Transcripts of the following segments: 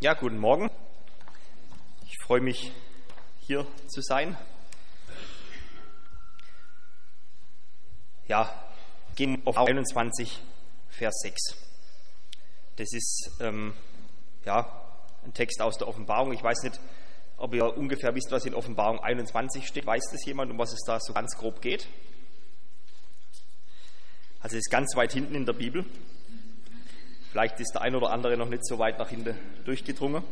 Ja, guten Morgen. Ich freue mich, hier zu sein. Ja, gehen auf 21, Vers 6. Das ist ähm, ja, ein Text aus der Offenbarung. Ich weiß nicht, ob ihr ungefähr wisst, was in Offenbarung 21 steht. Weiß das jemand, um was es da so ganz grob geht? Also es ist ganz weit hinten in der Bibel. Vielleicht ist der ein oder andere noch nicht so weit nach hinten durchgedrungen.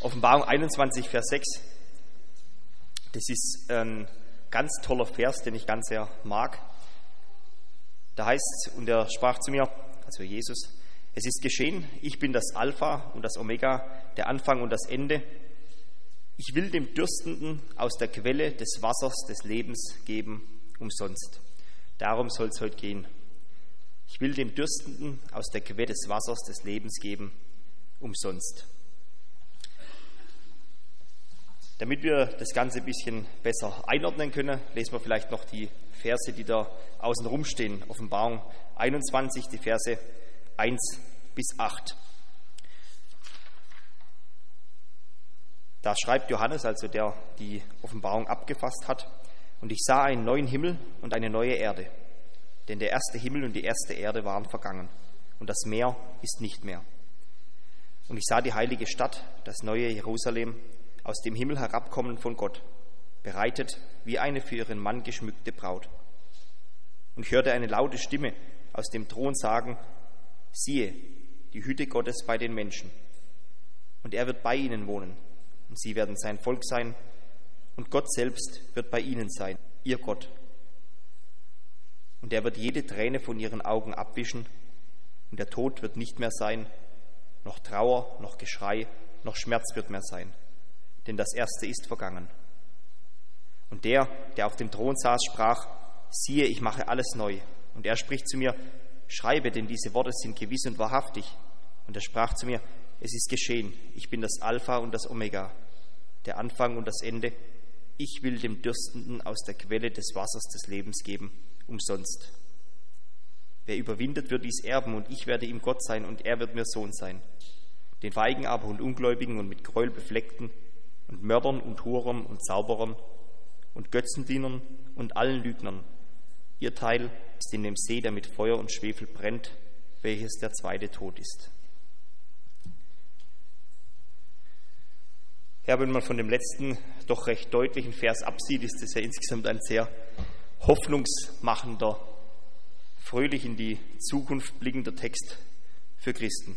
Offenbarung 21, Vers 6. Das ist ein ganz toller Vers, den ich ganz sehr mag. Da heißt und er sprach zu mir, also Jesus, es ist geschehen, ich bin das Alpha und das Omega, der Anfang und das Ende. Ich will dem Dürstenden aus der Quelle des Wassers des Lebens geben, umsonst. Darum soll es heute gehen. Ich will dem Dürstenden aus der Quelle des Wassers des Lebens geben, umsonst. Damit wir das Ganze ein bisschen besser einordnen können, lesen wir vielleicht noch die Verse, die da außen rumstehen. Offenbarung 21, die Verse 1 bis 8. Da schreibt Johannes, also der die Offenbarung abgefasst hat, und ich sah einen neuen Himmel und eine neue Erde denn der erste Himmel und die erste Erde waren vergangen und das Meer ist nicht mehr. Und ich sah die heilige Stadt, das neue Jerusalem, aus dem Himmel herabkommen von Gott, bereitet wie eine für ihren Mann geschmückte Braut. Und ich hörte eine laute Stimme aus dem Thron sagen, siehe, die Hütte Gottes bei den Menschen. Und er wird bei ihnen wohnen, und sie werden sein Volk sein, und Gott selbst wird bei ihnen sein, ihr Gott und er wird jede Träne von ihren Augen abwischen, und der Tod wird nicht mehr sein, noch Trauer, noch Geschrei, noch Schmerz wird mehr sein, denn das Erste ist vergangen. Und der, der auf dem Thron saß, sprach, siehe, ich mache alles neu. Und er spricht zu mir, schreibe, denn diese Worte sind gewiss und wahrhaftig. Und er sprach zu mir, es ist geschehen, ich bin das Alpha und das Omega, der Anfang und das Ende. Ich will dem Dürstenden aus der Quelle des Wassers des Lebens geben umsonst. Wer überwindet, wird dies erben, und ich werde ihm Gott sein, und er wird mir Sohn sein. Den Feigen aber und Ungläubigen und mit Gräuel befleckten und Mördern und Hurern und Zauberern und Götzendienern und allen Lügnern. Ihr Teil ist in dem See, der mit Feuer und Schwefel brennt, welches der zweite Tod ist. Ja, wenn man von dem letzten doch recht deutlichen Vers absieht, ist das ja insgesamt ein sehr hoffnungsmachender, fröhlich in die Zukunft blickender Text für Christen.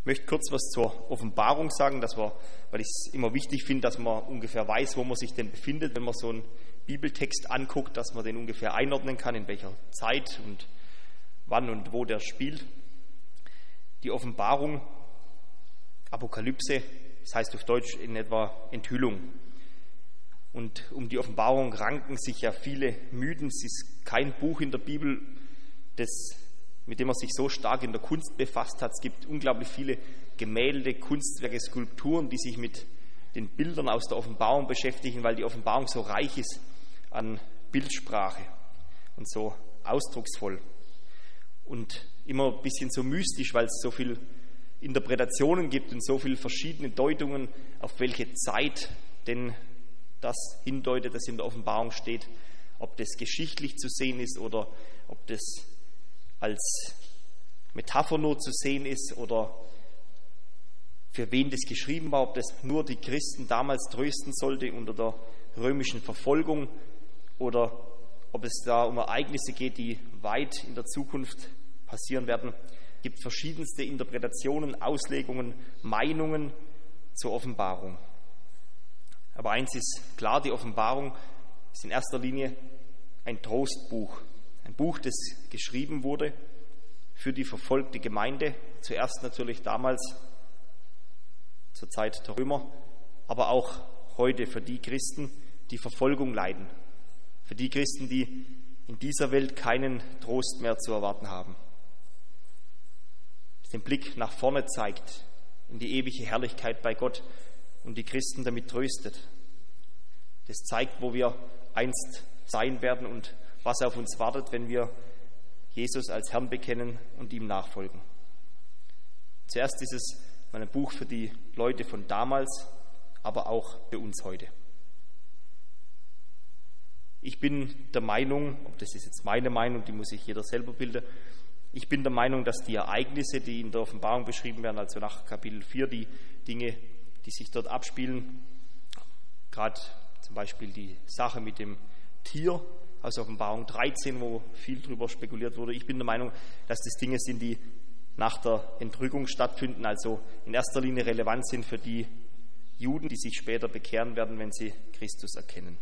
Ich möchte kurz was zur Offenbarung sagen, dass wir, weil ich es immer wichtig finde, dass man ungefähr weiß, wo man sich denn befindet, wenn man so einen Bibeltext anguckt, dass man den ungefähr einordnen kann, in welcher Zeit und wann und wo der spielt. Die Offenbarung, Apokalypse, das heißt auf Deutsch in etwa Enthüllung. Und um die Offenbarung ranken sich ja viele Mythen. Es ist kein Buch in der Bibel, das, mit dem man sich so stark in der Kunst befasst hat. Es gibt unglaublich viele Gemälde, Kunstwerke, Skulpturen, die sich mit den Bildern aus der Offenbarung beschäftigen, weil die Offenbarung so reich ist an Bildsprache und so ausdrucksvoll und immer ein bisschen so mystisch, weil es so viele Interpretationen gibt und so viele verschiedene Deutungen, auf welche Zeit denn das hindeutet, das in der Offenbarung steht, ob das geschichtlich zu sehen ist oder ob das als Metapher nur zu sehen ist oder für wen das geschrieben war, ob das nur die Christen damals trösten sollte unter der römischen Verfolgung oder ob es da um Ereignisse geht, die weit in der Zukunft passieren werden. Es gibt verschiedenste Interpretationen, Auslegungen, Meinungen zur Offenbarung. Aber eins ist klar, die Offenbarung ist in erster Linie ein Trostbuch. Ein Buch, das geschrieben wurde für die verfolgte Gemeinde, zuerst natürlich damals zur Zeit der Römer, aber auch heute für die Christen, die Verfolgung leiden, für die Christen, die in dieser Welt keinen Trost mehr zu erwarten haben. Den Blick nach vorne zeigt, in die ewige Herrlichkeit bei Gott und die Christen damit tröstet. Das zeigt, wo wir einst sein werden und was auf uns wartet, wenn wir Jesus als Herrn bekennen und ihm nachfolgen. Zuerst ist es ein Buch für die Leute von damals, aber auch für uns heute. Ich bin der Meinung, ob das ist jetzt meine Meinung, die muss sich jeder selber bilden, ich bin der Meinung, dass die Ereignisse, die in der Offenbarung beschrieben werden, also nach Kapitel 4, die Dinge, die sich dort abspielen, gerade zum Beispiel die Sache mit dem Tier aus Offenbarung 13, wo viel darüber spekuliert wurde. Ich bin der Meinung, dass das Dinge sind, die nach der Entrückung stattfinden, also in erster Linie relevant sind für die Juden, die sich später bekehren werden, wenn sie Christus erkennen.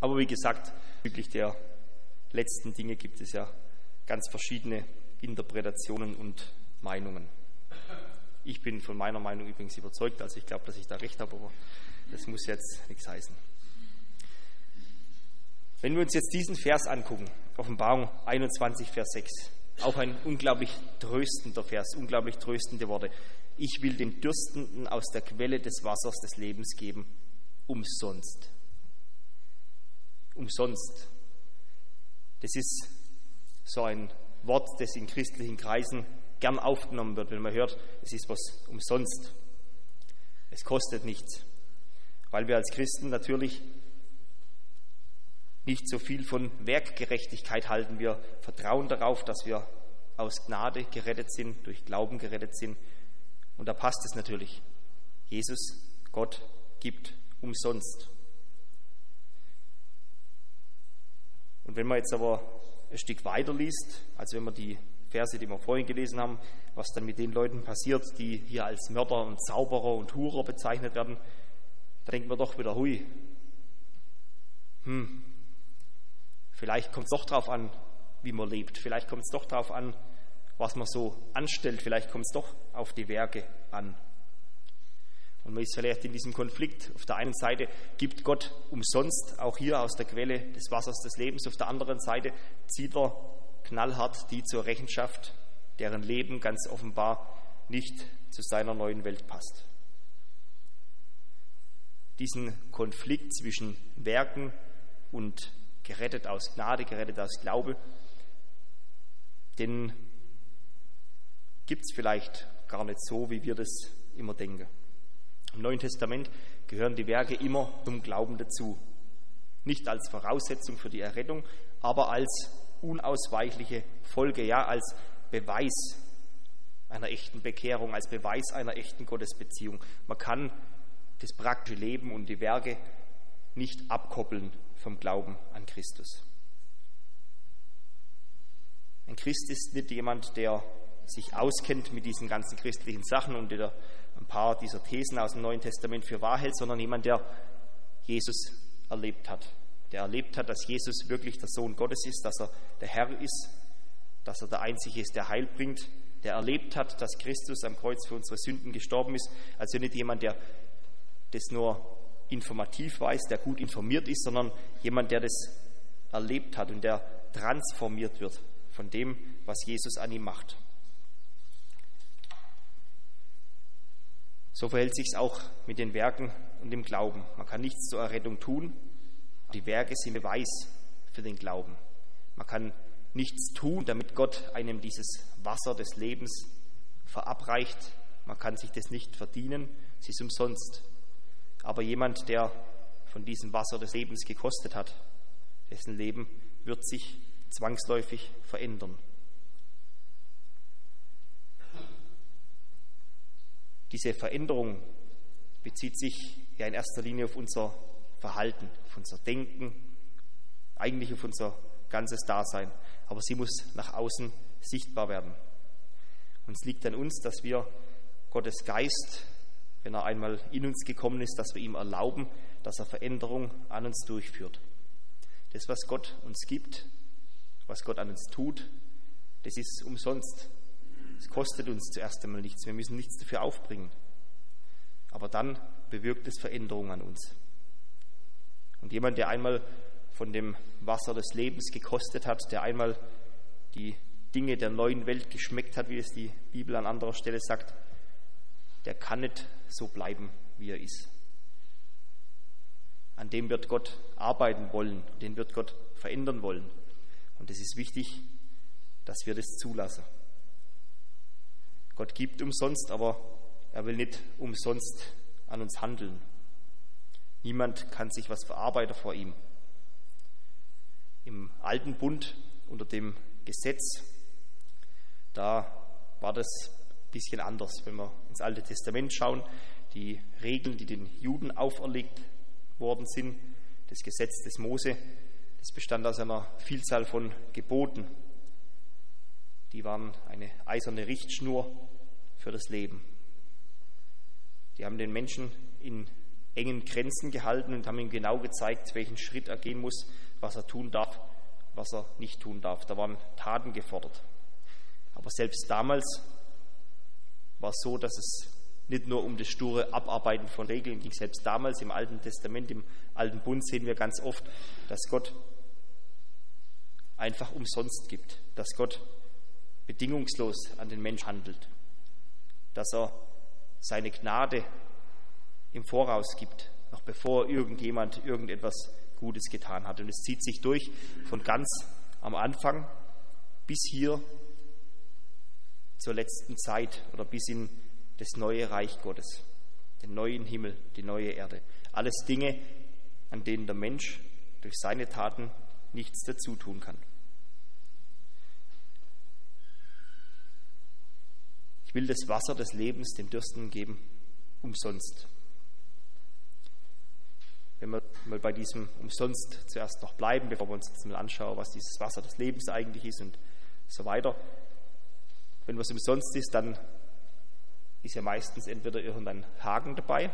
Aber wie gesagt, wirklich der letzten Dinge gibt es ja ganz verschiedene Interpretationen und Meinungen. Ich bin von meiner Meinung übrigens überzeugt, also ich glaube, dass ich da recht habe, aber das muss jetzt nichts heißen. Wenn wir uns jetzt diesen Vers angucken, Offenbarung 21, Vers 6, auch ein unglaublich tröstender Vers, unglaublich tröstende Worte. Ich will den Dürstenden aus der Quelle des Wassers des Lebens geben, umsonst. Umsonst. Das ist so ein Wort, das in christlichen Kreisen gern aufgenommen wird, wenn man hört, es ist was umsonst. Es kostet nichts, weil wir als Christen natürlich nicht so viel von Werkgerechtigkeit halten. Wir vertrauen darauf, dass wir aus Gnade gerettet sind, durch Glauben gerettet sind. Und da passt es natürlich. Jesus, Gott, gibt umsonst. Und wenn man jetzt aber ein Stück weiter liest, also wenn man die Verse, die wir vorhin gelesen haben, was dann mit den Leuten passiert, die hier als Mörder und Zauberer und Hurer bezeichnet werden, da denkt man doch wieder, hui, hm, Vielleicht kommt es doch darauf an, wie man lebt. Vielleicht kommt es doch darauf an, was man so anstellt. Vielleicht kommt es doch auf die Werke an. Und man ist vielleicht in diesem Konflikt. Auf der einen Seite gibt Gott umsonst, auch hier aus der Quelle des Wassers des Lebens. Auf der anderen Seite zieht er knallhart die zur Rechenschaft, deren Leben ganz offenbar nicht zu seiner neuen Welt passt. Diesen Konflikt zwischen Werken und gerettet aus Gnade, gerettet aus Glaube, den gibt es vielleicht gar nicht so, wie wir das immer denken. Im Neuen Testament gehören die Werke immer zum Glauben dazu. Nicht als Voraussetzung für die Errettung, aber als unausweichliche Folge, ja, als Beweis einer echten Bekehrung, als Beweis einer echten Gottesbeziehung. Man kann das praktische Leben und die Werke nicht abkoppeln vom Glauben an Christus. Ein Christ ist nicht jemand, der sich auskennt mit diesen ganzen christlichen Sachen und der ein paar dieser Thesen aus dem Neuen Testament für wahr hält, sondern jemand, der Jesus erlebt hat. Der erlebt hat, dass Jesus wirklich der Sohn Gottes ist, dass er der Herr ist, dass er der Einzige ist, der Heil bringt, der erlebt hat, dass Christus am Kreuz für unsere Sünden gestorben ist. Also nicht jemand, der das nur informativ weiß, der gut informiert ist, sondern jemand, der das erlebt hat und der transformiert wird von dem, was Jesus an ihm macht. So verhält sich es auch mit den Werken und dem Glauben. Man kann nichts zur Errettung tun. Die Werke sind Beweis für den Glauben. Man kann nichts tun, damit Gott einem dieses Wasser des Lebens verabreicht. Man kann sich das nicht verdienen. Es ist umsonst. Aber jemand, der von diesem Wasser des Lebens gekostet hat, dessen Leben wird sich zwangsläufig verändern. Diese Veränderung bezieht sich ja in erster Linie auf unser Verhalten, auf unser Denken, eigentlich auf unser ganzes Dasein. Aber sie muss nach außen sichtbar werden. Und es liegt an uns, dass wir Gottes Geist wenn er einmal in uns gekommen ist, dass wir ihm erlauben, dass er Veränderung an uns durchführt. Das, was Gott uns gibt, was Gott an uns tut, das ist umsonst. Es kostet uns zuerst einmal nichts. Wir müssen nichts dafür aufbringen. Aber dann bewirkt es Veränderung an uns. Und jemand, der einmal von dem Wasser des Lebens gekostet hat, der einmal die Dinge der neuen Welt geschmeckt hat, wie es die Bibel an anderer Stelle sagt, der kann nicht so bleiben, wie er ist. An dem wird Gott arbeiten wollen, den wird Gott verändern wollen. Und es ist wichtig, dass wir das zulassen. Gott gibt umsonst, aber er will nicht umsonst an uns handeln. Niemand kann sich was verarbeiten vor ihm. Im alten Bund unter dem Gesetz, da war das ein bisschen anders. Wenn wir ins Alte Testament schauen, die Regeln, die den Juden auferlegt worden sind, das Gesetz des Mose, das bestand aus einer Vielzahl von Geboten. Die waren eine eiserne Richtschnur für das Leben. Die haben den Menschen in engen Grenzen gehalten und haben ihm genau gezeigt, welchen Schritt er gehen muss, was er tun darf, was er nicht tun darf. Da waren Taten gefordert. Aber selbst damals war es so, dass es nicht nur um das sture Abarbeiten von Regeln ging. Selbst damals im Alten Testament, im Alten Bund sehen wir ganz oft, dass Gott einfach umsonst gibt, dass Gott bedingungslos an den Mensch handelt, dass er seine Gnade im Voraus gibt, noch bevor irgendjemand irgendetwas Gutes getan hat. Und es zieht sich durch von ganz am Anfang bis hier zur letzten Zeit oder bis in das neue Reich Gottes, den neuen Himmel, die neue Erde. Alles Dinge, an denen der Mensch durch seine Taten nichts dazu tun kann. Ich will das Wasser des Lebens den Dürsten geben, umsonst. Wenn wir mal bei diesem umsonst zuerst noch bleiben, bevor wir uns jetzt mal anschauen, was dieses Wasser des Lebens eigentlich ist und so weiter. Wenn was umsonst ist, dann ist ja meistens entweder irgendein Haken dabei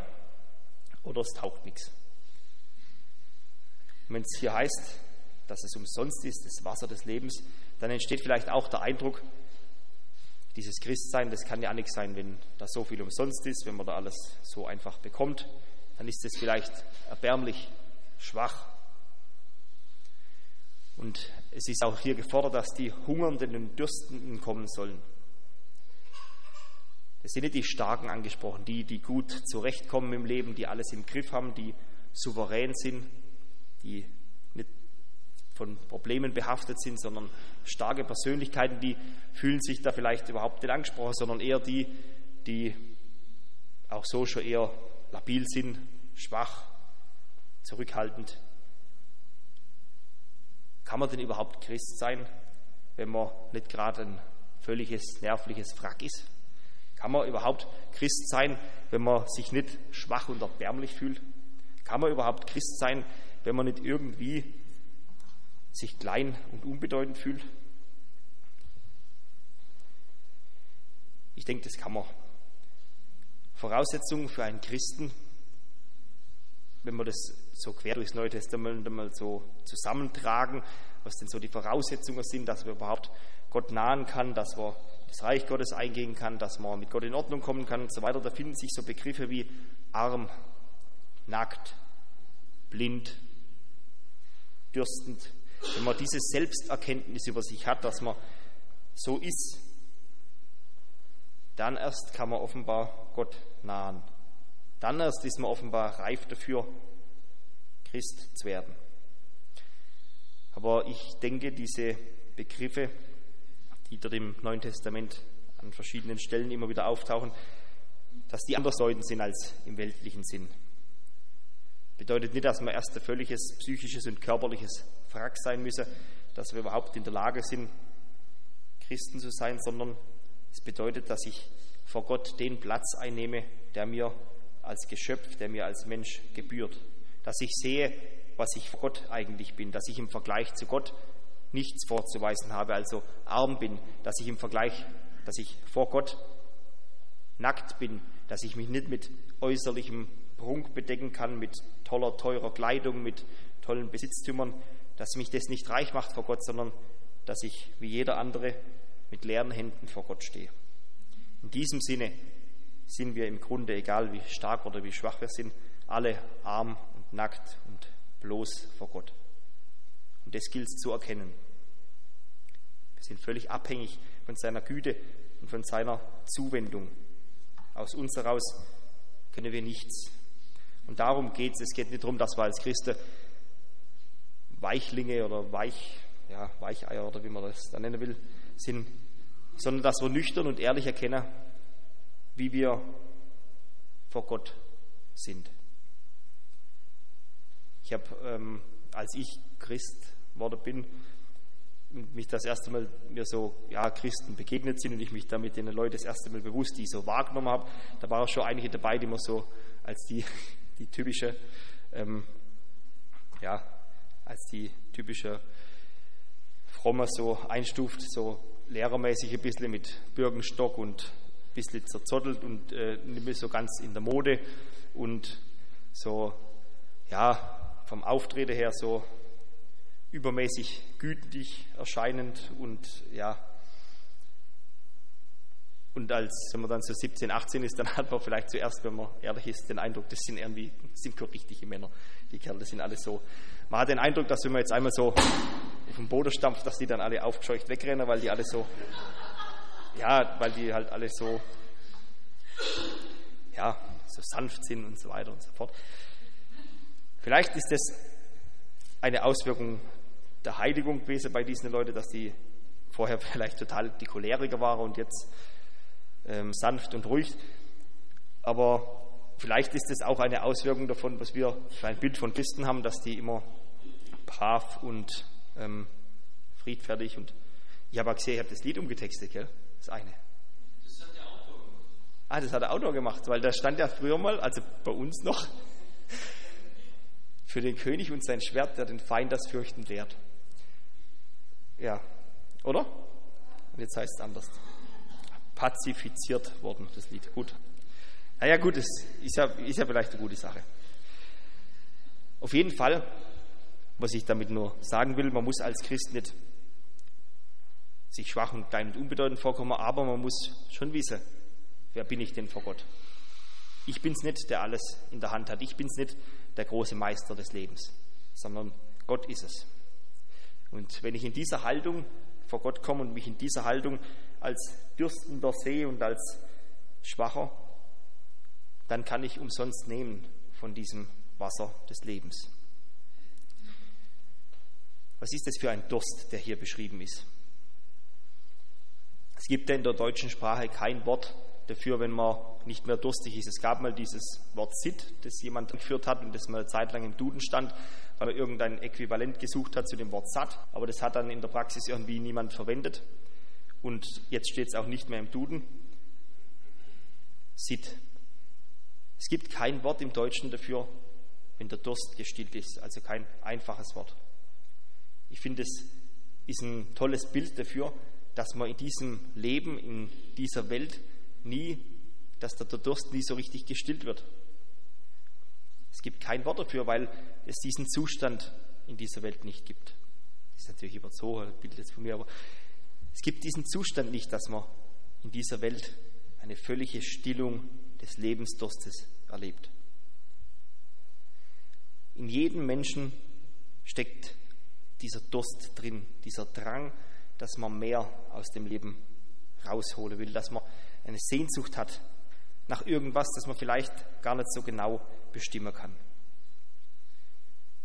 oder es taucht nichts. Und wenn es hier heißt, dass es umsonst ist, das Wasser des Lebens, dann entsteht vielleicht auch der Eindruck, dieses Christsein, das kann ja nichts sein, wenn da so viel umsonst ist, wenn man da alles so einfach bekommt, dann ist es vielleicht erbärmlich schwach. Und es ist auch hier gefordert, dass die Hungernden und Dürstenden kommen sollen. Das sind nicht die Starken angesprochen, die, die gut zurechtkommen im Leben, die alles im Griff haben, die souverän sind, die von Problemen behaftet sind, sondern starke Persönlichkeiten, die fühlen sich da vielleicht überhaupt nicht angesprochen, sondern eher die, die auch so schon eher labil sind, schwach, zurückhaltend. Kann man denn überhaupt Christ sein, wenn man nicht gerade ein völliges nervliches Wrack ist? Kann man überhaupt Christ sein, wenn man sich nicht schwach und erbärmlich fühlt? Kann man überhaupt Christ sein, wenn man nicht irgendwie sich klein und unbedeutend fühlt? Ich denke, das kann man. Voraussetzung für einen Christen, wenn wir das so quer durchs Neue Testament einmal so zusammentragen, was denn so die Voraussetzungen sind, dass wir überhaupt Gott nahen kann, dass wir das Reich Gottes eingehen kann, dass man mit Gott in Ordnung kommen kann und so weiter. Da finden sich so Begriffe wie arm, nackt, blind, dürstend, wenn man diese Selbsterkenntnis über sich hat, dass man so ist, dann erst kann man offenbar Gott nahen. Dann erst ist man offenbar reif dafür, Christ zu werden. Aber ich denke, diese Begriffe, die dort im Neuen Testament an verschiedenen Stellen immer wieder auftauchen, dass die anders deuten sind als im weltlichen Sinn. Bedeutet nicht, dass man erst ein völliges psychisches und körperliches Wrack sein müsse, dass wir überhaupt in der Lage sind, Christen zu sein, sondern es bedeutet, dass ich vor Gott den Platz einnehme, der mir als Geschöpf, der mir als Mensch gebührt. Dass ich sehe, was ich vor Gott eigentlich bin, dass ich im Vergleich zu Gott nichts vorzuweisen habe, also arm bin, dass ich im Vergleich, dass ich vor Gott nackt bin, dass ich mich nicht mit äußerlichem Prunk bedecken kann, mit toller, teurer Kleidung, mit tollen Besitztümern, dass mich das nicht reich macht vor Gott, sondern dass ich wie jeder andere mit leeren Händen vor Gott stehe. In diesem Sinne sind wir im Grunde, egal wie stark oder wie schwach wir sind, alle arm und nackt und bloß vor Gott. Und das gilt zu erkennen. Wir sind völlig abhängig von seiner Güte und von seiner Zuwendung. Aus uns heraus können wir nichts. Und darum geht es. Es geht nicht darum, dass wir als Christen Weichlinge oder Weich, ja, Weicheier oder wie man das dann nennen will, sind, sondern dass wir nüchtern und ehrlich erkennen, wie wir vor Gott sind. Ich habe, ähm, als ich Christ worden bin, mich das erste Mal mir so ja, Christen begegnet sind und ich mich damit den Leuten das erste Mal bewusst die so wahrgenommen habe, da waren schon einige dabei, die mir so als die, die typische, ähm, ja, als die typische Fromme so einstuft, so lehrermäßig ein bisschen mit Bürgenstock und ein bisschen zerzottelt und äh, nicht mehr so ganz in der Mode und so, ja, vom Auftreten her so übermäßig gütig erscheinend und ja, und als wenn man dann so 17, 18 ist, dann hat man vielleicht zuerst, wenn man ehrlich ist, den Eindruck, das sind irgendwie sind richtige Männer. Die Kerle sind alle so. Man hat den Eindruck, dass wenn man jetzt einmal so auf den Boden stampft, dass die dann alle aufgescheucht wegrennen, weil die alle so, ja, weil die halt alle so, ja, so sanft sind und so weiter und so fort. Vielleicht ist das eine Auswirkung der Heiligung gewesen bei diesen Leuten, dass die vorher vielleicht total die Choleriker waren und jetzt ähm, sanft und ruhig. Aber vielleicht ist es auch eine Auswirkung davon, was wir für ein Bild von Christen haben, dass die immer brav und ähm, friedfertig und ich habe auch gesehen, ich habe das Lied umgetextet, gell? Das eine. Das hat der Autor gemacht. Ah, das hat der Autor gemacht, weil da stand ja früher mal, also bei uns noch, für den König und sein Schwert, der den Feind das Fürchten lehrt. Ja, oder? Und jetzt heißt es anders. Pazifiziert worden, das Lied. Gut. Naja, gut, es ist ja, ist ja vielleicht eine gute Sache. Auf jeden Fall, was ich damit nur sagen will, man muss als Christ nicht sich schwach und klein und unbedeutend vorkommen, aber man muss schon wissen, wer bin ich denn vor Gott? Ich bin es nicht, der alles in der Hand hat. Ich bin es nicht, der große Meister des Lebens, sondern Gott ist es. Und wenn ich in dieser Haltung vor Gott komme und mich in dieser Haltung als dürstender sehe und als Schwacher, dann kann ich umsonst nehmen von diesem Wasser des Lebens. Was ist das für ein Durst, der hier beschrieben ist? Es gibt in der deutschen Sprache kein Wort dafür, wenn man nicht mehr durstig ist. Es gab mal dieses Wort Sit, das jemand geführt hat und das mal eine Zeit lang im Duden stand, weil er irgendein Äquivalent gesucht hat zu dem Wort satt, aber das hat dann in der Praxis irgendwie niemand verwendet und jetzt steht es auch nicht mehr im Duden. Sit. Es gibt kein Wort im Deutschen dafür, wenn der Durst gestillt ist, also kein einfaches Wort. Ich finde, es ist ein tolles Bild dafür, dass man in diesem Leben, in dieser Welt nie, dass der Durst nie so richtig gestillt wird. Es gibt kein Wort dafür, weil es diesen Zustand in dieser Welt nicht gibt. Das ist natürlich überzogen, ein Bild jetzt von mir, aber es gibt diesen Zustand nicht, dass man in dieser Welt eine völlige Stillung des Lebensdurstes erlebt. In jedem Menschen steckt dieser Durst drin, dieser Drang, dass man mehr aus dem Leben rausholen will, dass man eine Sehnsucht hat nach irgendwas, das man vielleicht gar nicht so genau bestimmen kann.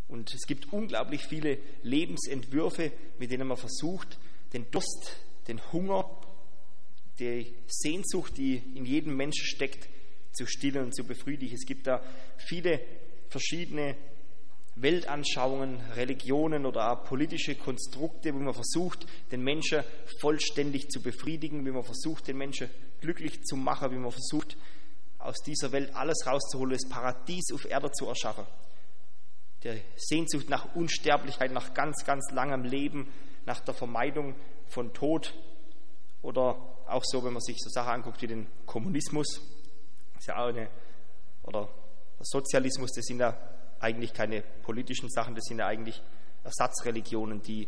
Und es gibt unglaublich viele Lebensentwürfe, mit denen man versucht, den Durst, den Hunger, die Sehnsucht, die in jedem Menschen steckt, zu stillen und zu befriedigen. Es gibt da viele verschiedene Weltanschauungen, Religionen oder auch politische Konstrukte, wo man versucht, den Menschen vollständig zu befriedigen, wie man versucht, den Menschen glücklich zu machen, wie man versucht, aus dieser Welt alles rauszuholen, das Paradies auf Erde zu erschaffen. Der Sehnsucht nach Unsterblichkeit, nach ganz, ganz langem Leben, nach der Vermeidung von Tod oder auch so, wenn man sich so Sachen anguckt wie den Kommunismus, ist ja auch eine, oder Sozialismus, das sind ja eigentlich keine politischen Sachen, das sind ja eigentlich Ersatzreligionen, die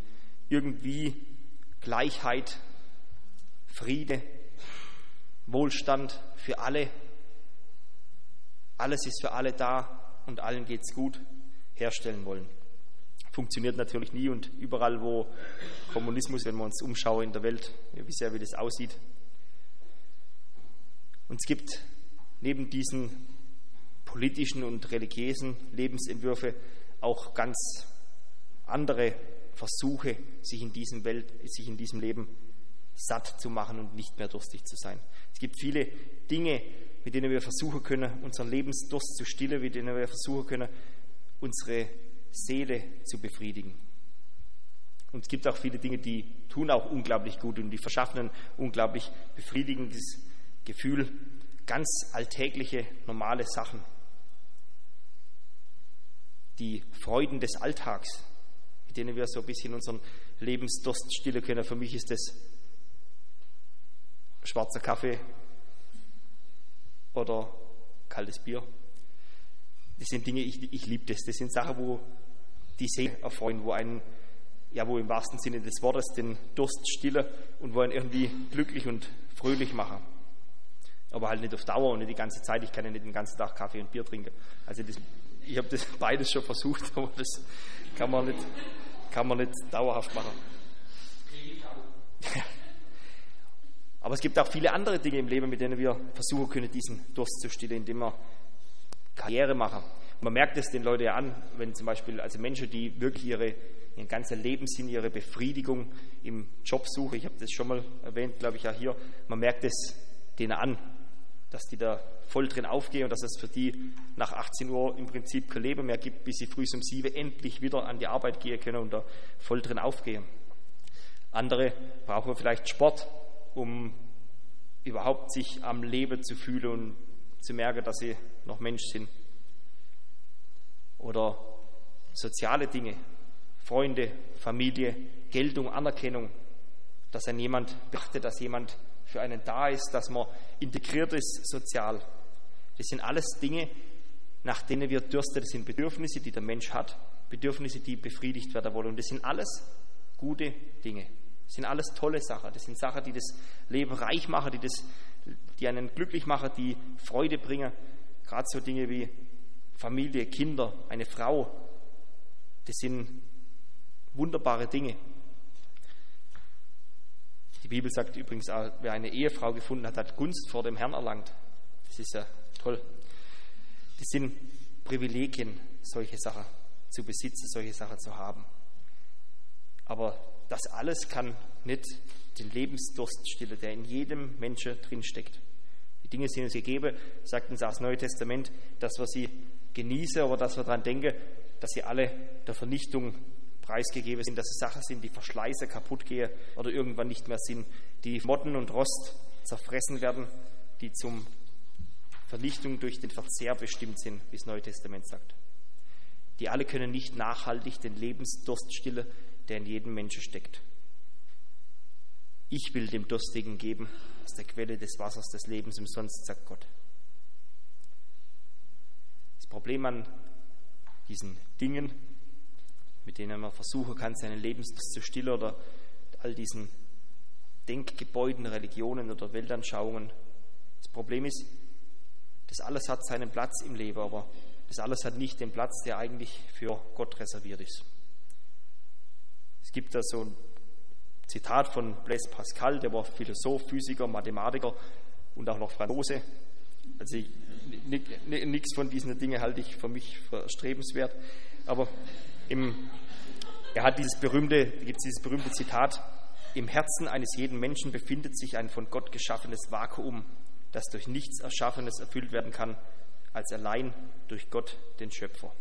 irgendwie Gleichheit, Friede, Wohlstand für alle, alles ist für alle da und allen geht es gut, herstellen wollen. Funktioniert natürlich nie und überall, wo Kommunismus, wenn wir uns umschauen in der Welt, wir wissen ja, wie das aussieht. Und es gibt neben diesen politischen und religiösen Lebensentwürfe auch ganz andere Versuche, sich in, diesem Welt, sich in diesem Leben satt zu machen und nicht mehr durstig zu sein. Es gibt viele Dinge, mit denen wir versuchen können, unseren Lebensdurst zu stillen, mit denen wir versuchen können, unsere Seele zu befriedigen. Und es gibt auch viele Dinge, die tun auch unglaublich gut und die verschaffen ein unglaublich befriedigendes Gefühl. Ganz alltägliche, normale Sachen. Die Freuden des Alltags, mit denen wir so ein bisschen unseren Lebensdurst stillen können. Für mich ist das schwarzer Kaffee oder kaltes Bier. Das sind Dinge, ich, ich liebe das. Das sind Sachen, wo die Seele erfreuen, wo einen, ja, wo im wahrsten Sinne des Wortes den Durst stille und wo einen irgendwie glücklich und fröhlich machen. Aber halt nicht auf Dauer und nicht die ganze Zeit. Ich kann ja nicht den ganzen Tag Kaffee und Bier trinken. Also das, ich habe das beides schon versucht, aber das kann man nicht, kann man nicht dauerhaft machen. Aber es gibt auch viele andere Dinge im Leben, mit denen wir versuchen können, diesen Durst zu stillen, indem wir Karriere machen. Und man merkt es den Leuten ja an, wenn zum Beispiel also Menschen, die wirklich ihre, ihren ganzen Lebenssinn, ihre Befriedigung im Job suchen, ich habe das schon mal erwähnt, glaube ich, ja hier, man merkt es denen an, dass die da voll drin aufgehen und dass es für die nach 18 Uhr im Prinzip kein Leben mehr gibt, bis sie früh um 7 endlich wieder an die Arbeit gehen können und da voll drin aufgehen. Andere brauchen vielleicht Sport, um überhaupt sich am Leben zu fühlen und zu merken, dass sie noch Mensch sind. Oder soziale Dinge, Freunde, Familie, Geltung, Anerkennung, dass ein jemand beachtet, dass jemand für einen da ist, dass man integriert ist sozial. Das sind alles Dinge, nach denen wir dürsten. Das sind Bedürfnisse, die der Mensch hat, Bedürfnisse, die befriedigt werden wollen. Und das sind alles gute Dinge. Das sind alles tolle Sachen. Das sind Sachen, die das Leben reich machen, die, das, die einen glücklich machen, die Freude bringen. Gerade so Dinge wie Familie, Kinder, eine Frau. Das sind wunderbare Dinge. Die Bibel sagt übrigens auch, wer eine Ehefrau gefunden hat, hat Gunst vor dem Herrn erlangt. Das ist ja toll. Das sind Privilegien, solche Sachen zu besitzen, solche Sachen zu haben. Aber das alles kann nicht den Lebensdurst stillen, der in jedem Menschen drinsteckt. Die Dinge sind uns gegeben, sagt uns das Neue Testament, dass wir sie genießen, aber dass wir daran denken, dass sie alle der Vernichtung preisgegeben sind, dass es Sachen sind, die verschleißen, kaputt gehen oder irgendwann nicht mehr sind, die Motten und Rost zerfressen werden, die zum Vernichtung durch den Verzehr bestimmt sind, wie das Neue Testament sagt. Die alle können nicht nachhaltig den Lebensdurst stillen, der in jedem Menschen steckt. Ich will dem Durstigen geben aus der Quelle des Wassers des Lebens umsonst, sagt Gott. Das Problem an diesen Dingen, mit denen man versuchen kann, seinen Lebensdurst zu stillen oder all diesen Denkgebäuden, Religionen oder Weltanschauungen. Das Problem ist, das alles hat seinen Platz im Leben, aber das alles hat nicht den Platz, der eigentlich für Gott reserviert ist. Es gibt da so ein Zitat von Blaise Pascal, der war Philosoph, Physiker, Mathematiker und auch noch Franzose. Also nichts von diesen Dingen halte ich für mich für strebenswert. Aber im, er hat dieses berühmte, gibt dieses berühmte Zitat, im Herzen eines jeden Menschen befindet sich ein von Gott geschaffenes Vakuum, das durch nichts Erschaffenes erfüllt werden kann, als allein durch Gott, den Schöpfer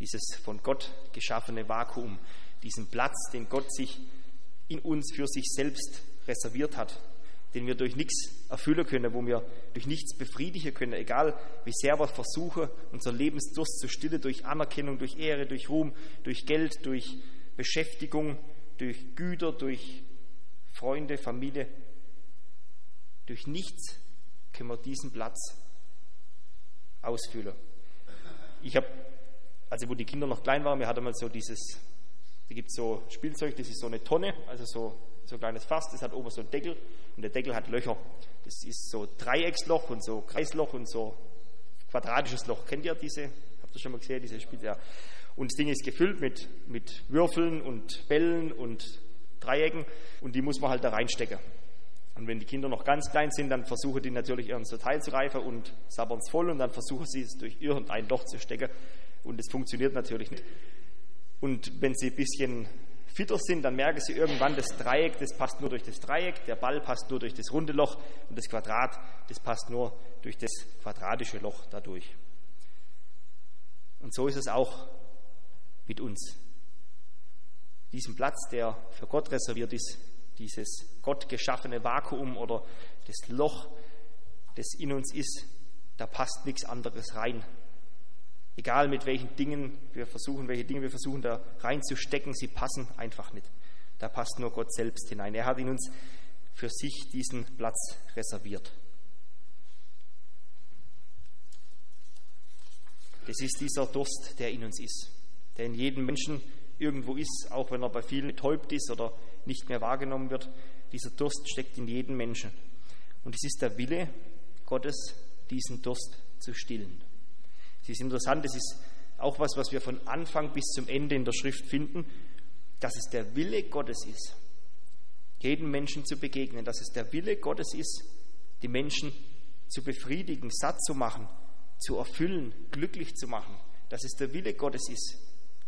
dieses von Gott geschaffene Vakuum, diesen Platz, den Gott sich in uns für sich selbst reserviert hat, den wir durch nichts erfüllen können, wo wir durch nichts befriedigen können, egal wie sehr wir versuchen, unser Lebensdurst zu stillen, durch Anerkennung, durch Ehre, durch Ruhm, durch Geld, durch Beschäftigung, durch Güter, durch Freunde, Familie. Durch nichts können wir diesen Platz ausfüllen. Ich habe also wo die Kinder noch klein waren, wir hatten mal so dieses, da gibt es so Spielzeug, das ist so eine Tonne, also so, so ein kleines Fass, das hat oben so einen Deckel und der Deckel hat Löcher. Das ist so Dreiecksloch und so Kreisloch und so quadratisches Loch. Kennt ihr diese? Habt ihr schon mal gesehen, diese Spielzeug? Ja. Und das Ding ist gefüllt mit, mit Würfeln und Bällen und Dreiecken und die muss man halt da reinstecken. Und wenn die Kinder noch ganz klein sind, dann versuchen die natürlich ihren Teil zu reifen und sabbern es voll und dann versuchen sie es durch irgendein Loch zu stecken und es funktioniert natürlich nicht. Und wenn sie ein bisschen fitter sind, dann merken sie irgendwann, das Dreieck, das passt nur durch das Dreieck, der Ball passt nur durch das runde Loch und das Quadrat, das passt nur durch das quadratische Loch dadurch. Und so ist es auch mit uns. Diesen Platz, der für Gott reserviert ist, dieses Gott geschaffene Vakuum oder das Loch, das in uns ist, da passt nichts anderes rein. Egal mit welchen Dingen wir versuchen, welche Dinge wir versuchen da reinzustecken, sie passen einfach nicht. Da passt nur Gott selbst hinein. Er hat in uns für sich diesen Platz reserviert. Das ist dieser Durst, der in uns ist, der in jedem Menschen irgendwo ist, auch wenn er bei vielen betäubt ist oder nicht mehr wahrgenommen wird. Dieser Durst steckt in jedem Menschen. Und es ist der Wille Gottes, diesen Durst zu stillen. Es ist interessant, es ist auch was, was wir von Anfang bis zum Ende in der Schrift finden, dass es der Wille Gottes ist, jedem Menschen zu begegnen, dass es der Wille Gottes ist, die Menschen zu befriedigen, satt zu machen, zu erfüllen, glücklich zu machen, dass es der Wille Gottes ist,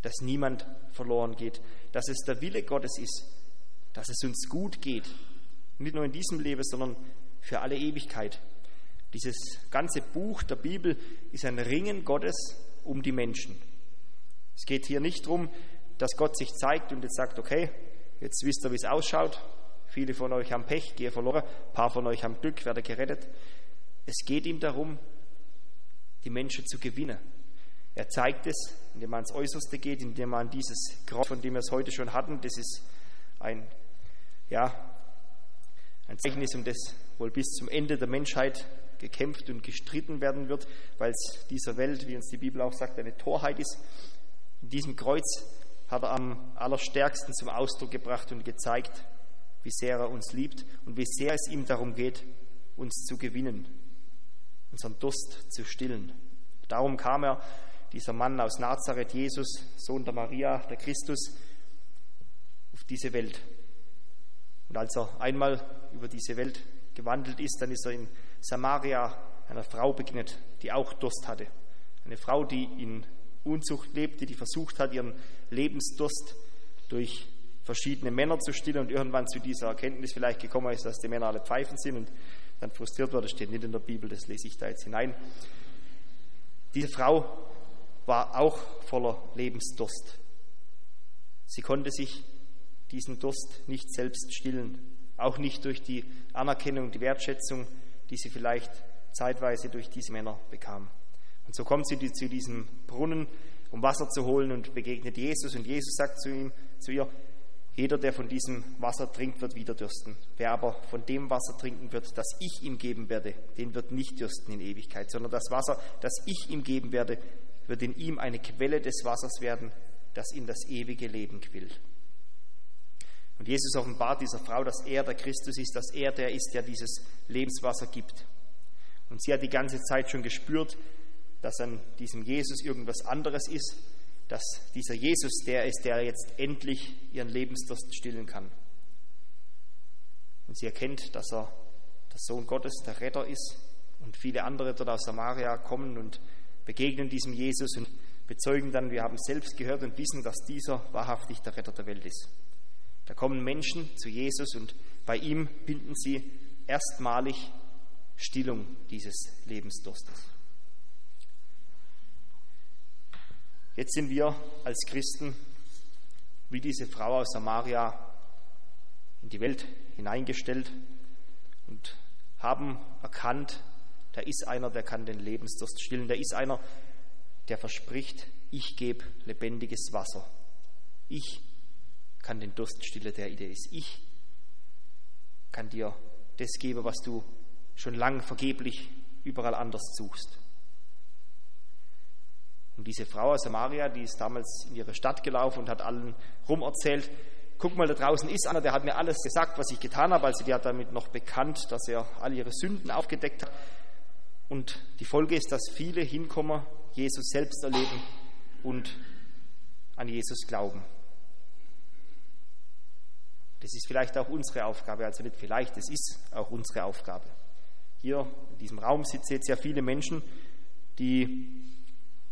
dass niemand verloren geht, dass es der Wille Gottes ist, dass es uns gut geht, nicht nur in diesem Leben, sondern für alle Ewigkeit. Dieses ganze Buch der Bibel ist ein Ringen Gottes um die Menschen. Es geht hier nicht darum, dass Gott sich zeigt und jetzt sagt, okay, jetzt wisst ihr, wie es ausschaut. Viele von euch haben Pech, gehe verloren, ein paar von euch haben Glück, werde gerettet. Es geht ihm darum, die Menschen zu gewinnen. Er zeigt es, indem man ans Äußerste geht, indem man dieses Kreuz, von dem wir es heute schon hatten, das ist ein, ja, ein Zeichen um das wohl bis zum Ende der Menschheit gekämpft und gestritten werden wird, weil es dieser Welt, wie uns die Bibel auch sagt, eine Torheit ist. In diesem Kreuz hat er am allerstärksten zum Ausdruck gebracht und gezeigt, wie sehr er uns liebt und wie sehr es ihm darum geht, uns zu gewinnen, unseren Durst zu stillen. Darum kam er, dieser Mann aus Nazareth, Jesus, Sohn der Maria, der Christus, auf diese Welt. Und als er einmal über diese Welt gewandelt ist, dann ist er in Samaria einer Frau begegnet, die auch Durst hatte. Eine Frau, die in Unzucht lebte, die versucht hat, ihren Lebensdurst durch verschiedene Männer zu stillen und irgendwann zu dieser Erkenntnis vielleicht gekommen ist, dass die Männer alle Pfeifen sind und dann frustriert war. Das steht nicht in der Bibel, das lese ich da jetzt hinein. Diese Frau war auch voller Lebensdurst. Sie konnte sich diesen Durst nicht selbst stillen, auch nicht durch die Anerkennung, die Wertschätzung, die sie vielleicht zeitweise durch diese Männer bekam. Und so kommt sie zu diesem Brunnen, um Wasser zu holen und begegnet Jesus. Und Jesus sagt zu ihm, zu ihr, jeder, der von diesem Wasser trinkt, wird wieder dürsten. Wer aber von dem Wasser trinken wird, das ich ihm geben werde, den wird nicht dürsten in Ewigkeit, sondern das Wasser, das ich ihm geben werde, wird in ihm eine Quelle des Wassers werden, das in das ewige Leben quillt. Und Jesus offenbart dieser Frau, dass er der Christus ist, dass er der ist, der dieses Lebenswasser gibt. Und sie hat die ganze Zeit schon gespürt, dass an diesem Jesus irgendwas anderes ist, dass dieser Jesus der ist, der jetzt endlich ihren Lebensdurst stillen kann. Und sie erkennt, dass er der Sohn Gottes, der Retter ist und viele andere dort aus Samaria kommen und begegnen diesem Jesus und bezeugen dann, wir haben selbst gehört und wissen, dass dieser wahrhaftig der Retter der Welt ist. Da kommen Menschen zu Jesus und bei ihm finden sie erstmalig Stillung dieses Lebensdurstes. Jetzt sind wir als Christen wie diese Frau aus Samaria in die Welt hineingestellt und haben erkannt, da ist einer, der kann den Lebensdurst stillen, da ist einer, der verspricht, ich gebe lebendiges Wasser. Ich kann den Durst stillen, der in dir ist. Ich kann dir das geben, was du schon lang vergeblich überall anders suchst. Und diese Frau aus Samaria, die ist damals in ihre Stadt gelaufen und hat allen rum erzählt, guck mal, da draußen ist einer, der hat mir alles gesagt, was ich getan habe. Also die hat damit noch bekannt, dass er all ihre Sünden aufgedeckt hat. Und die Folge ist, dass viele hinkommen, Jesus selbst erleben und an Jesus glauben. Das ist vielleicht auch unsere Aufgabe, also nicht vielleicht, es ist auch unsere Aufgabe. Hier in diesem Raum sitzen jetzt ja viele Menschen, die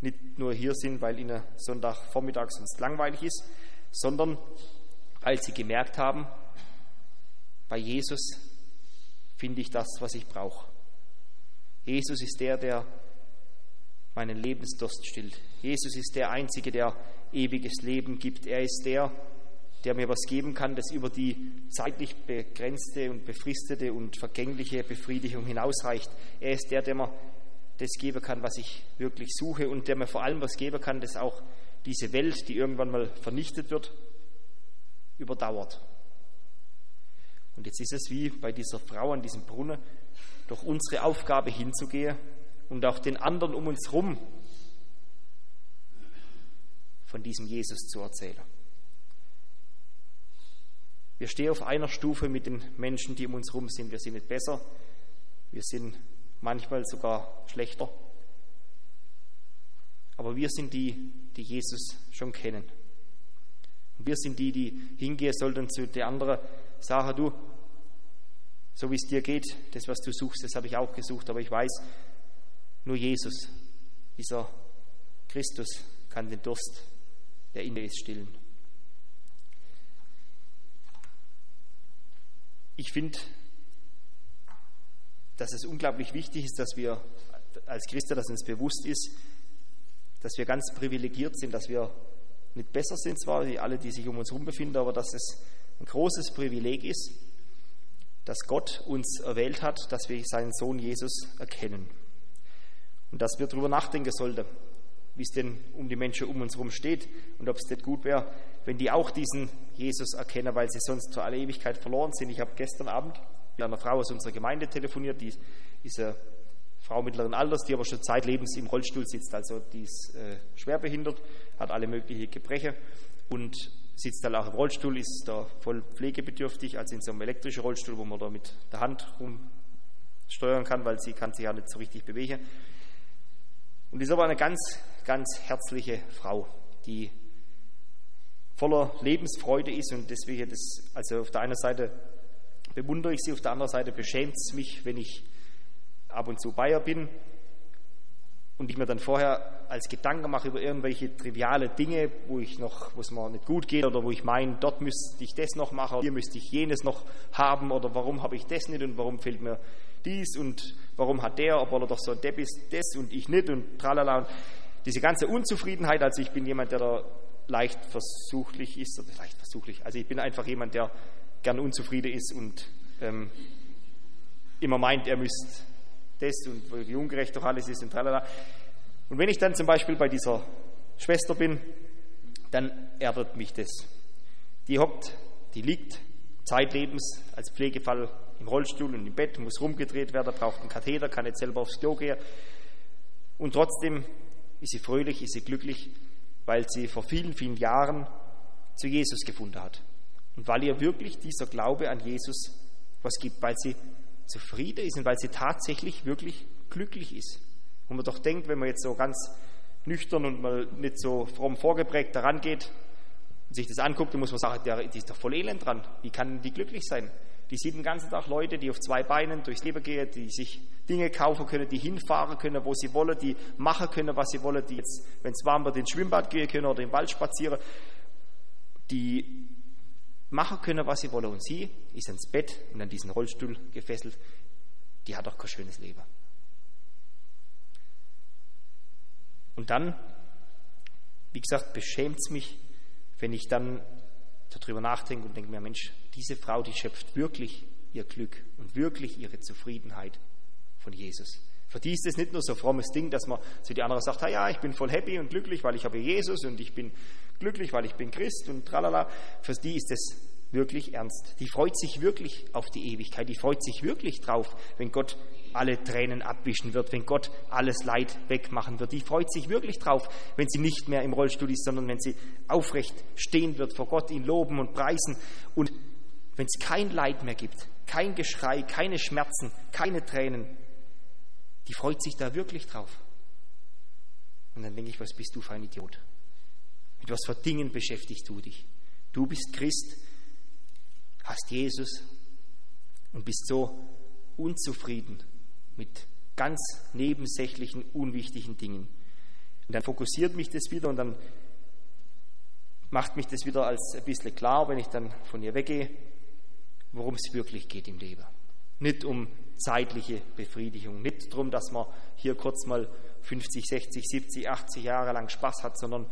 nicht nur hier sind, weil ihnen Sonntagvormittag sonst langweilig ist, sondern weil sie gemerkt haben, bei Jesus finde ich das, was ich brauche. Jesus ist der, der meinen Lebensdurst stillt. Jesus ist der Einzige, der ewiges Leben gibt. Er ist der, der mir was geben kann, das über die zeitlich begrenzte und befristete und vergängliche Befriedigung hinausreicht. Er ist der, der mir das geben kann, was ich wirklich suche und der mir vor allem was geben kann, das auch diese Welt, die irgendwann mal vernichtet wird, überdauert. Und jetzt ist es wie bei dieser Frau an diesem Brunnen, doch unsere Aufgabe hinzugehen und auch den anderen um uns herum von diesem Jesus zu erzählen. Wir stehen auf einer Stufe mit den Menschen, die um uns herum sind. Wir sind nicht besser, wir sind manchmal sogar schlechter. Aber wir sind die, die Jesus schon kennen. Und wir sind die, die hingehen sollten zu den anderen, sagen, du, so wie es dir geht, das, was du suchst, das habe ich auch gesucht, aber ich weiß, nur Jesus, dieser Christus, kann den Durst, der in dir ist, stillen. Ich finde, dass es unglaublich wichtig ist, dass wir als Christen, dass uns bewusst ist, dass wir ganz privilegiert sind, dass wir nicht besser sind zwar wie alle, die sich um uns herum befinden, aber dass es ein großes Privileg ist, dass Gott uns erwählt hat, dass wir seinen Sohn Jesus erkennen. Und dass wir darüber nachdenken sollten, wie es denn um die Menschen um uns herum steht und ob es nicht gut wäre, wenn die auch diesen Jesus erkennen, weil sie sonst zu aller Ewigkeit verloren sind. Ich habe gestern Abend mit einer Frau aus unserer Gemeinde telefoniert, die ist eine Frau mittleren Alters, die aber schon zeitlebens im Rollstuhl sitzt. Also die ist äh, schwerbehindert, hat alle möglichen Gebrechen und sitzt dann auch im Rollstuhl, ist da voll pflegebedürftig, also in so einem elektrischen Rollstuhl, wo man da mit der Hand rumsteuern kann, weil sie kann sich ja nicht so richtig bewegen. Und ist aber eine ganz, ganz herzliche Frau, die voller Lebensfreude ist und deswegen das, also auf der einen Seite bewundere ich sie, auf der anderen Seite beschämt es mich, wenn ich ab und zu ihr bin und ich mir dann vorher als Gedanken mache über irgendwelche triviale Dinge, wo ich noch, wo es mir nicht gut geht oder wo ich meine, dort müsste ich das noch machen, hier müsste ich jenes noch haben oder warum habe ich das nicht und warum fehlt mir dies und warum hat der, obwohl er doch so ein Depp ist, das und ich nicht und tralala. Und diese ganze Unzufriedenheit, also ich bin jemand, der da leicht versuchlich ist, oder leicht versuchlich, also ich bin einfach jemand, der gern unzufrieden ist und ähm, immer meint, er müsste das und wie ungerecht doch alles ist und tralala. Und wenn ich dann zum Beispiel bei dieser Schwester bin, dann ärgert mich das. Die hockt, die liegt zeitlebens als Pflegefall im Rollstuhl und im Bett, muss rumgedreht werden, braucht einen Katheter, kann nicht selber aufs Klo gehen. Und trotzdem ist sie fröhlich, ist sie glücklich, weil sie vor vielen, vielen Jahren zu Jesus gefunden hat. Und weil ihr wirklich dieser Glaube an Jesus was gibt, weil sie zufrieden ist und weil sie tatsächlich wirklich glücklich ist. Und man doch denkt, wenn man jetzt so ganz nüchtern und mal nicht so fromm vorgeprägt daran geht und sich das anguckt, dann muss man sagen, die ist doch voll elend dran. Wie kann die glücklich sein? Die sieht den ganzen Tag Leute, die auf zwei Beinen durchs Leben gehen, die sich Dinge kaufen können, die hinfahren können, wo sie wollen, die machen können, was sie wollen, die jetzt, wenn es warm wird, ins Schwimmbad gehen können oder im Wald spazieren, die machen können, was sie wollen. Und sie ist ans Bett und an diesen Rollstuhl gefesselt. Die hat doch kein schönes Leben. Und dann, wie gesagt, beschämt es mich, wenn ich dann darüber nachdenke und denke mir, Mensch, diese Frau, die schöpft wirklich ihr Glück und wirklich ihre Zufriedenheit von Jesus. Für die ist es nicht nur so ein frommes Ding, dass man zu die anderen sagt, ja, ich bin voll happy und glücklich, weil ich habe Jesus und ich bin glücklich, weil ich bin Christ und tralala. Für die ist es wirklich ernst. Die freut sich wirklich auf die Ewigkeit. Die freut sich wirklich drauf, wenn Gott alle Tränen abwischen wird, wenn Gott alles Leid wegmachen wird. Die freut sich wirklich drauf, wenn sie nicht mehr im Rollstuhl ist, sondern wenn sie aufrecht stehen wird vor Gott, ihn loben und preisen und wenn es kein Leid mehr gibt, kein Geschrei, keine Schmerzen, keine Tränen, die freut sich da wirklich drauf. Und dann denke ich, was bist du für ein Idiot? Mit was für Dingen beschäftigst du dich? Du bist Christ, hast Jesus und bist so unzufrieden mit ganz nebensächlichen, unwichtigen Dingen. Und dann fokussiert mich das wieder und dann macht mich das wieder als ein bisschen klar, wenn ich dann von ihr weggehe, worum es wirklich geht im Leben. Nicht um zeitliche Befriedigung, nicht darum, dass man hier kurz mal 50, 60, 70, 80 Jahre lang Spaß hat, sondern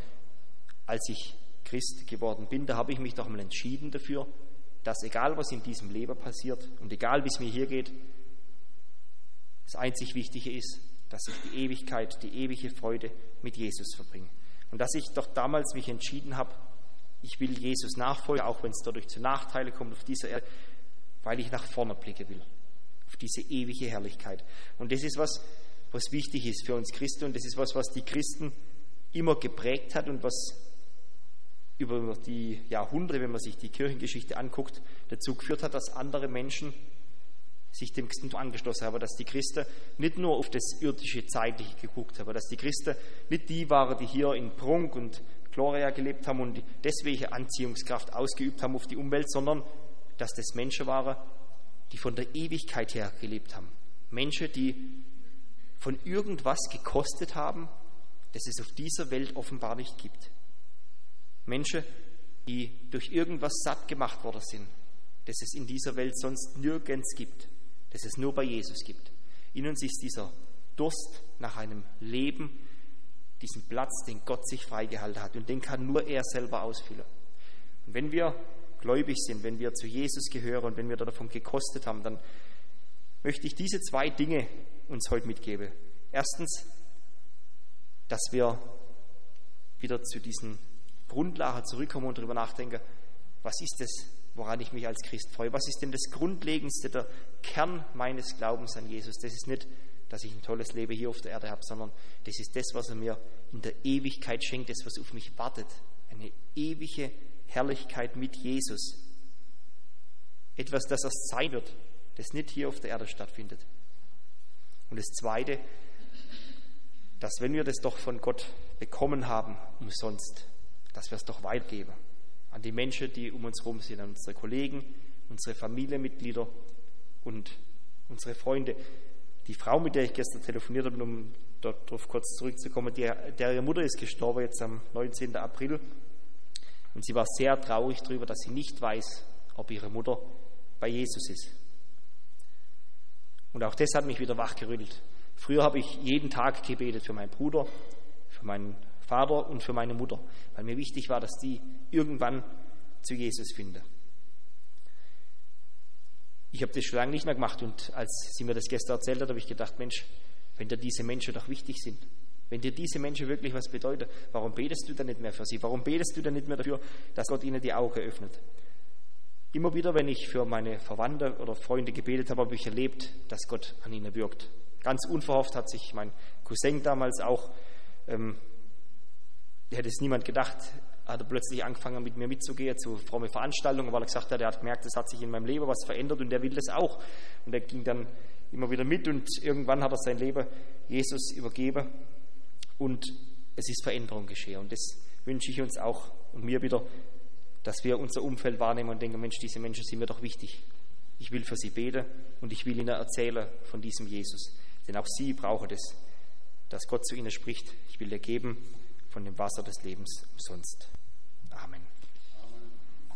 als ich Christ geworden bin, da habe ich mich doch mal entschieden dafür, dass egal was in diesem Leben passiert und egal wie es mir hier geht, das einzig Wichtige ist, dass ich die Ewigkeit, die ewige Freude mit Jesus verbringe. Und dass ich doch damals mich entschieden habe, ich will Jesus nachfolgen, auch wenn es dadurch zu Nachteilen kommt auf dieser Erde, weil ich nach vorne blicken will, auf diese ewige Herrlichkeit. Und das ist was, was wichtig ist für uns Christen und das ist was, was die Christen immer geprägt hat und was über die Jahrhunderte, wenn man sich die Kirchengeschichte anguckt, dazu geführt hat, dass andere Menschen sich dem Christentum angeschlossen haben, dass die Christen nicht nur auf das irdische Zeitliche geguckt haben, dass die Christen nicht die waren, die hier in Prunk und Gloria gelebt haben und deswegen Anziehungskraft ausgeübt haben auf die Umwelt, sondern dass das Menschen waren, die von der Ewigkeit her gelebt haben. Menschen, die von irgendwas gekostet haben, das es auf dieser Welt offenbar nicht gibt. Menschen, die durch irgendwas satt gemacht worden sind, das es in dieser Welt sonst nirgends gibt, das es nur bei Jesus gibt. In uns ist dieser Durst nach einem Leben, diesen Platz, den Gott sich freigehalten hat und den kann nur er selber ausfüllen. Und wenn wir gläubig sind, wenn wir zu Jesus gehören und wenn wir davon gekostet haben, dann möchte ich diese zwei Dinge uns heute mitgeben. Erstens, dass wir wieder zu diesen Grundlagen zurückkommen und darüber nachdenken, was ist es, woran ich mich als Christ freue? Was ist denn das Grundlegendste, der Kern meines Glaubens an Jesus? Das ist nicht, dass ich ein tolles Leben hier auf der Erde habe, sondern das ist das, was er mir in der Ewigkeit schenkt, das, was auf mich wartet. Eine ewige Herrlichkeit mit Jesus. Etwas, das erst sein wird, das nicht hier auf der Erde stattfindet. Und das Zweite, dass wenn wir das doch von Gott bekommen haben, umsonst, dass wir es doch weitergeben an die Menschen, die um uns herum sind, an unsere Kollegen, unsere Familienmitglieder und unsere Freunde. Die Frau, mit der ich gestern telefoniert habe, um darauf kurz zurückzukommen, der, der ihre Mutter ist gestorben jetzt am 19. April und sie war sehr traurig darüber, dass sie nicht weiß, ob ihre Mutter bei Jesus ist. Und auch das hat mich wieder wachgerüttelt. Früher habe ich jeden Tag gebetet für meinen Bruder, für meinen Vater und für meine Mutter, weil mir wichtig war, dass die irgendwann zu Jesus finden. Ich habe das schon lange nicht mehr gemacht und als sie mir das gestern erzählt hat, habe ich gedacht, Mensch, wenn dir diese Menschen doch wichtig sind, wenn dir diese Menschen wirklich was bedeuten, warum betest du dann nicht mehr für sie? Warum betest du dann nicht mehr dafür, dass Gott ihnen die Augen öffnet? Immer wieder, wenn ich für meine Verwandte oder Freunde gebetet habe, habe ich erlebt, dass Gott an ihnen wirkt. Ganz unverhofft hat sich mein Cousin damals auch, ähm, hätte es niemand gedacht, hat er plötzlich angefangen, mit mir mitzugehen zu frommen Veranstaltungen, weil er gesagt hat, er hat gemerkt, es hat sich in meinem Leben was verändert und er will das auch. Und er ging dann immer wieder mit und irgendwann hat er sein Leben Jesus übergeben und es ist Veränderung geschehen. Und das wünsche ich uns auch und mir wieder, dass wir unser Umfeld wahrnehmen und denken, Mensch, diese Menschen sind mir doch wichtig. Ich will für sie beten und ich will ihnen erzählen von diesem Jesus. Denn auch sie brauchen es, dass Gott zu ihnen spricht. Ich will dir geben von dem Wasser des Lebens umsonst.